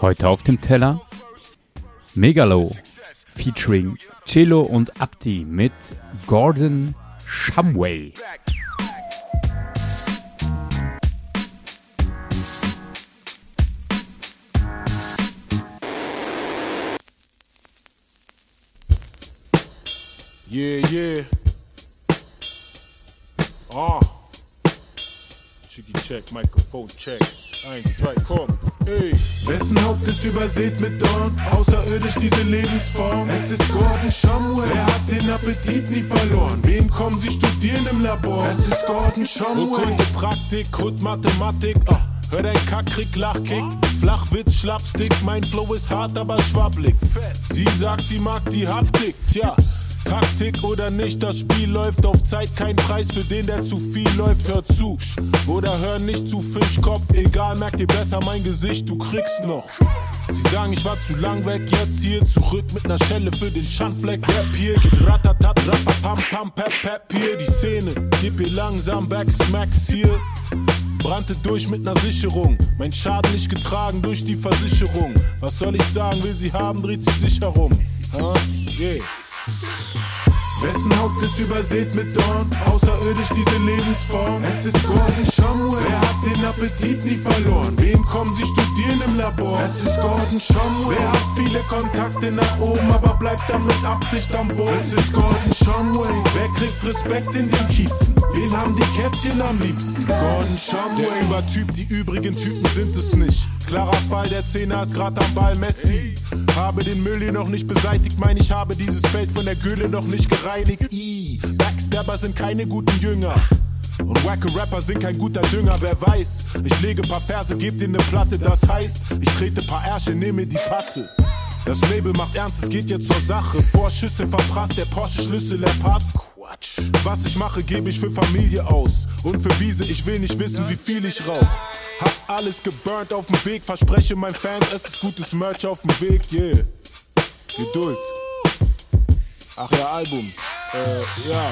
Heute auf dem Teller Megalo featuring Cello und Abdi mit Gordon Shumway. Yeah, yeah. Ah. Chicky check, Mikrofon check. Eins, zwei, komm. Ey. Wessen Haupt ist übersät mit Dorn? Außerirdisch diese Lebensform. Es ist Gordon Shumway. Wer hat den Appetit nie verloren? Wen kommen sie studieren im Labor? Es ist Gordon Shumway. Okkulte Praktik, Kult Mathematik. Ah. Hör dein Kackkrieg, Lachkick, Flachwitz, Schlapstick, mein Flow ist hart, aber schwabblig. Sie sagt, sie mag die Haptik, tja, Taktik oder nicht, das Spiel läuft auf Zeit, kein Preis für den, der zu viel läuft, hör zu. Oder hör nicht zu Fischkopf, egal, merk dir besser mein Gesicht, du kriegst noch. Sie sagen, ich war zu lang weg, jetzt hier zurück mit ner Schelle für den Schandfleck. Rap hier geht ratatat, rapapam, pam, pep, pep hier die Szene. Gib ihr langsam back, smacks hier. Brannte durch mit ner Sicherung. Mein Schaden nicht getragen durch die Versicherung. Was soll ich sagen, will sie haben, dreht sie sich herum. Huh? Yeah. Wessen Haupt ist übersät mit Dorn? Außerirdisch diese Lebensform. Es ist Gordon Shumway. Wer hat den Appetit nie verloren? Wen kommen sie studieren im Labor? Es ist Gordon Shumway. Wer hat viele Kontakte nach oben, aber bleibt dann mit Absicht am Boden? Es ist Gordon Shumway. Wer kriegt Respekt in den Kiezen? Wen haben die Kätzchen am liebsten? Gordon Shumway. Der Übertyp, die übrigen Typen sind es nicht. Klarer Fall, der Zehner ist grad am Ball, Messi. Habe den Müll hier noch nicht beseitigt, mein ich habe dieses Feld von der Gülle noch nicht gereinigt. I, Backstabber sind keine guten Jünger. Und wacke Rapper sind kein guter Dünger, wer weiß. Ich lege paar Verse, geb dir ne Platte, das heißt, ich trete paar Ärsche, nehme die Patte. Das Label macht ernst, es geht jetzt zur Sache. Vorschüsse verprasst, der Porsche-Schlüssel, er passt. Was ich mache, gebe ich für Familie aus. Und für Wiese, ich will nicht wissen, wie viel ich rauch. Hab alles geburnt auf dem Weg, verspreche meinen Fans, es ist gutes Merch auf dem Weg, yeah. Geduld. Ach ja, Album. Äh, ja.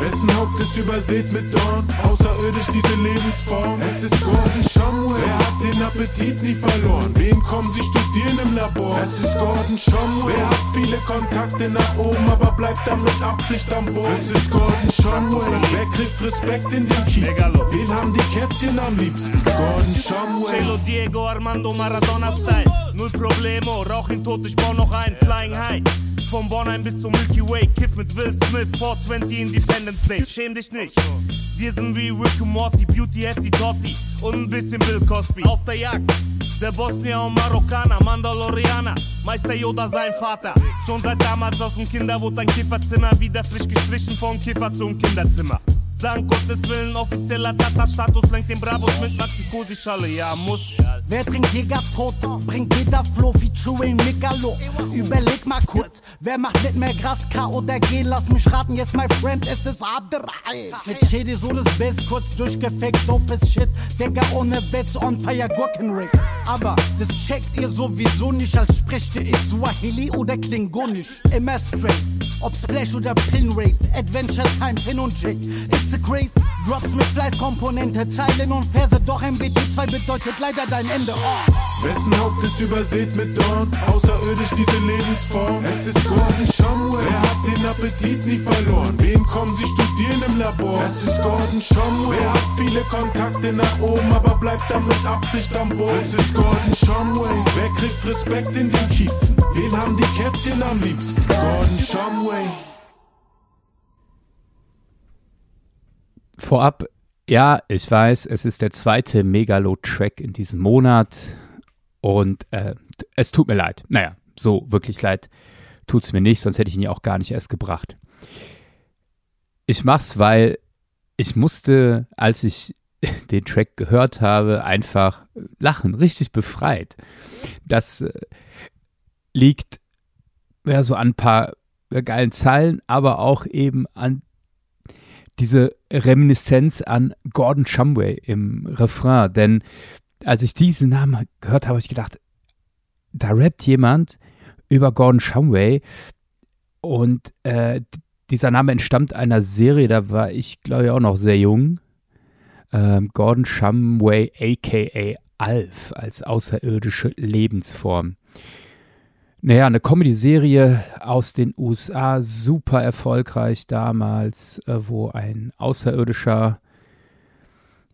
Wessen Haupt ist übersät mit Dorn? Außerirdisch diese Lebensform. Es ist Gordon Shumway. Appetit nie verloren? Wen kommen sie studieren im Labor? Es ist Gordon Shumway. Wer hat viele Kontakte nach oben, aber bleibt dann mit Absicht am Boden? Es ist Gordon Shumway. Wer kriegt Respekt in den Kiez? Wen haben die Kätzchen am liebsten? Gordon Shumway. Chelo Diego Armando Maradona Style. Null Problemo, rauch ihn tot, ich bau noch ein. Flying High. Von Bornheim bis zum Milky Way, Kiff mit Will Smith, 420 Independence Day. Schäm dich nicht. Wir sind wie Rick und Morty, Beauty Hefty Totti und ein bisschen Bill Cosby. Auf der Jagd. Der Bosnier und Marokkaner, Mandalorianer, Meister Yoda sein Vater. Schon seit damals aus dem Kinderwut ein Kifferzimmer, wieder frisch gestrichen vom Kiffer zum Kinderzimmer. Dank Gottes Willen, offizieller Tata-Status lenkt den Bravos mit Maxi-Cosi-Schale, ja, muss. Wer trinkt Jäger bringt jeder Flow featuring Megalo. Überleg mal kurz, wer macht nicht mehr Gras, K oder G? Lass mich raten, jetzt my friend, es ist Abderrahim. Mit Chedi so das Bass, kurz durchgefickt, dopes Shit. Digga, ohne Witz, on fire Gurkenrig. Aber das checkt ihr sowieso nicht, als sprechte ich Swahili oder Klingonisch. Immer straight, ob Splash oder Pinrave, Adventure Time, Pin und Chick. It's a craze, Drops mit Fleißkomponente, Zeilen und Verse, doch MBT2 bedeutet leider dein Ende. Oh. Wessen Haupt ist übersät mit Dorn? Außerirdisch diese Lebensform. Es ist Gordon Shumway. Wer hat den Appetit nie verloren? Wen kommen sie studieren im Labor? Es ist Gordon Shumway. Wer hat viele Kontakte nach oben, aber bleibt dann mit Absicht am Boden? Es ist Gordon Shumway. Wer kriegt Respekt in den Kiezen? Wen am liebsten? Gordon Shumway. Vorab, ja, ich weiß, es ist der zweite Megalo-Track in diesem Monat und äh, es tut mir leid. Naja, so wirklich leid tut es mir nicht, sonst hätte ich ihn ja auch gar nicht erst gebracht. Ich mach's, weil ich musste, als ich den Track gehört habe, einfach lachen, richtig befreit. Das äh, liegt ja so an ein paar geilen Zeilen, aber auch eben an diese Reminiszenz an Gordon Shumway im Refrain. Denn als ich diesen Namen gehört habe, habe ich gedacht, da rappt jemand über Gordon Shumway und äh, dieser Name entstammt einer Serie, da war ich, glaube ich, auch noch sehr jung. ähm, Gordon Shumway aka Alf als außerirdische Lebensform. Naja, eine Comedy-Serie aus den USA, super erfolgreich damals, äh, wo ein Außerirdischer,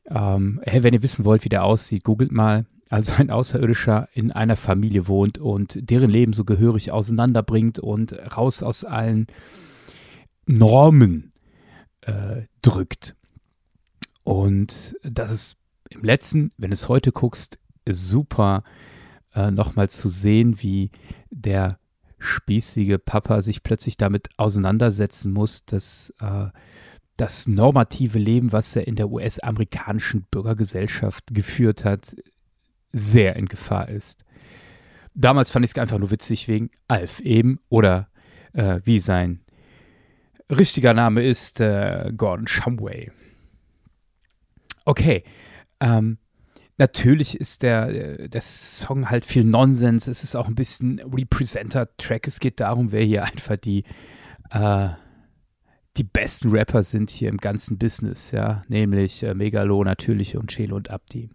ähm, hey, wenn ihr wissen wollt, wie der aussieht, googelt mal, also ein Außerirdischer in einer Familie wohnt und deren Leben so gehörig auseinanderbringt und raus aus allen Normen äh, drückt. Und das ist im letzten, wenn du es heute guckst, super äh, nochmal zu sehen, wie der spießige Papa sich plötzlich damit auseinandersetzen muss, dass äh, das normative Leben, was er in der US-amerikanischen Bürgergesellschaft geführt hat, sehr in Gefahr ist. Damals fand ich es einfach nur witzig wegen Alf eben oder äh, wie sein richtiger Name ist äh, Gordon Shumway. Okay, ähm, natürlich ist der, der Song halt viel Nonsens. Es ist auch ein bisschen Representer-Track. Es geht darum, wer hier einfach die, äh, die besten Rapper sind hier im ganzen Business, ja, nämlich äh, Megalo natürlich und Chelo und Abdi.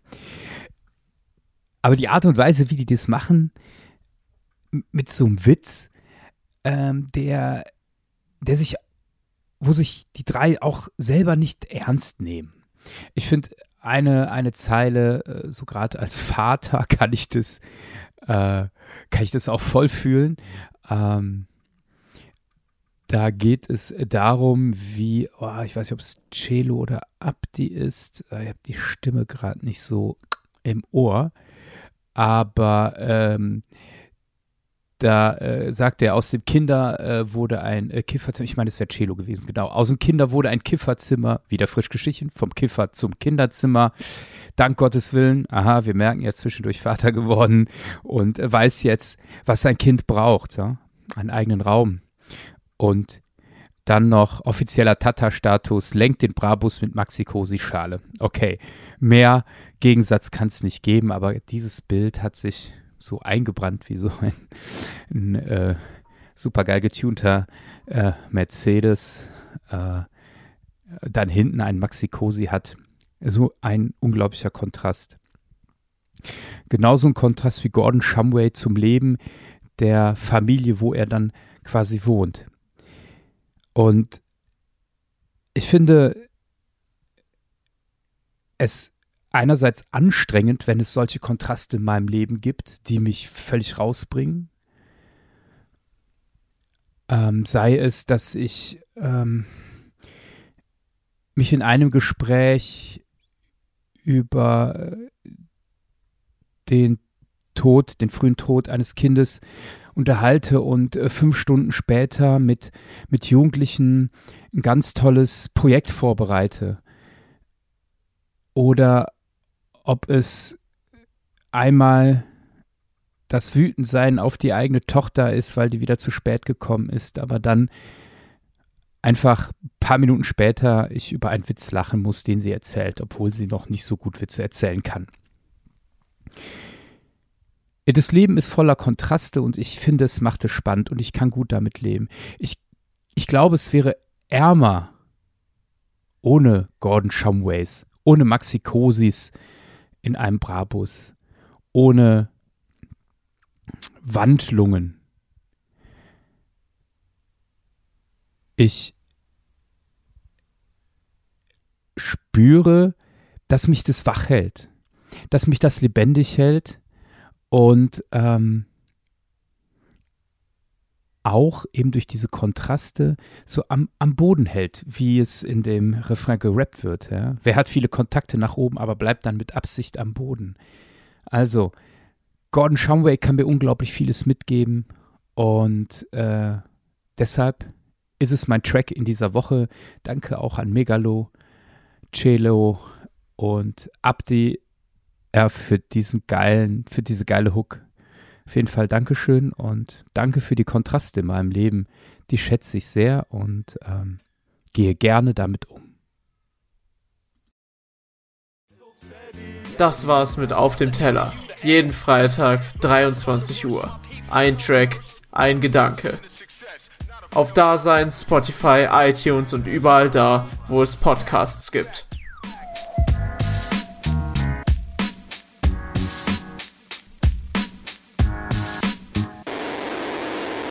Aber die Art und Weise, wie die das machen, mit so einem Witz, ähm, der, der sich, wo sich die drei auch selber nicht ernst nehmen. Ich finde, eine, eine Zeile, äh, so gerade als Vater kann ich das, äh, kann ich das auch voll fühlen. Ähm, da geht es darum, wie, oh, ich weiß nicht, ob es Cello oder Abdi ist. Äh, ich habe die Stimme gerade nicht so im Ohr. Aber ähm, da äh, sagt er, aus dem Kinder äh, wurde ein äh, Kifferzimmer, ich meine, es wäre Cello gewesen, genau. Aus dem Kinder wurde ein Kifferzimmer, wieder frisch Geschichten, vom Kiffer zum Kinderzimmer. Dank Gottes Willen, aha, wir merken, er ist zwischendurch Vater geworden und weiß jetzt, was sein Kind braucht, ja? einen eigenen Raum. Und dann noch offizieller Tata-Status, lenkt den Brabus mit Maxi-Cosi-Schale. Okay, mehr Gegensatz kann es nicht geben, aber dieses Bild hat sich so eingebrannt wie so ein, ein äh, super getunter äh, Mercedes, äh, dann hinten ein Maxi Cosi hat. So ein unglaublicher Kontrast. Genauso ein Kontrast wie Gordon Shumway zum Leben der Familie, wo er dann quasi wohnt. Und ich finde es einerseits anstrengend, wenn es solche Kontraste in meinem Leben gibt, die mich völlig rausbringen. Ähm, sei es, dass ich ähm, mich in einem Gespräch über äh, den Tod, den frühen Tod eines Kindes unterhalte und äh, fünf Stunden später mit, mit Jugendlichen ein ganz tolles Projekt vorbereite. Oder ob es einmal das Wütendsein auf die eigene Tochter ist, weil die wieder zu spät gekommen ist, aber dann einfach ein paar Minuten später ich über einen Witz lachen muss, den sie erzählt, obwohl sie noch nicht so gut Witze erzählen kann. Das Leben ist voller Kontraste und ich finde, es macht es spannend und ich kann gut damit leben. Ich, ich glaube, es wäre ärmer ohne Gordon Shumways, ohne Maxi Cosis, in einem Brabus, ohne Wandlungen. Ich spüre, dass mich das wach hält, dass mich das lebendig hält und ähm, auch eben durch diese Kontraste so am, am Boden hält, wie es in dem Refrain gerappt wird. Ja? Wer hat viele Kontakte nach oben, aber bleibt dann mit Absicht am Boden? Also, Gordon Shumway kann mir unglaublich vieles mitgeben und äh, deshalb ist es mein Track in dieser Woche. Danke auch an Megalo, Celo und Abdi ja, für diesen geilen, für diese geile Hook. Auf jeden Fall Dankeschön und danke für die Kontraste in meinem Leben. Die schätze ich sehr und ähm, gehe gerne damit um. Das war's mit Auf dem Teller. Jeden Freitag 23 Uhr. Ein Track, ein Gedanke. Auf Dasein, Spotify, iTunes und überall da, wo es Podcasts gibt.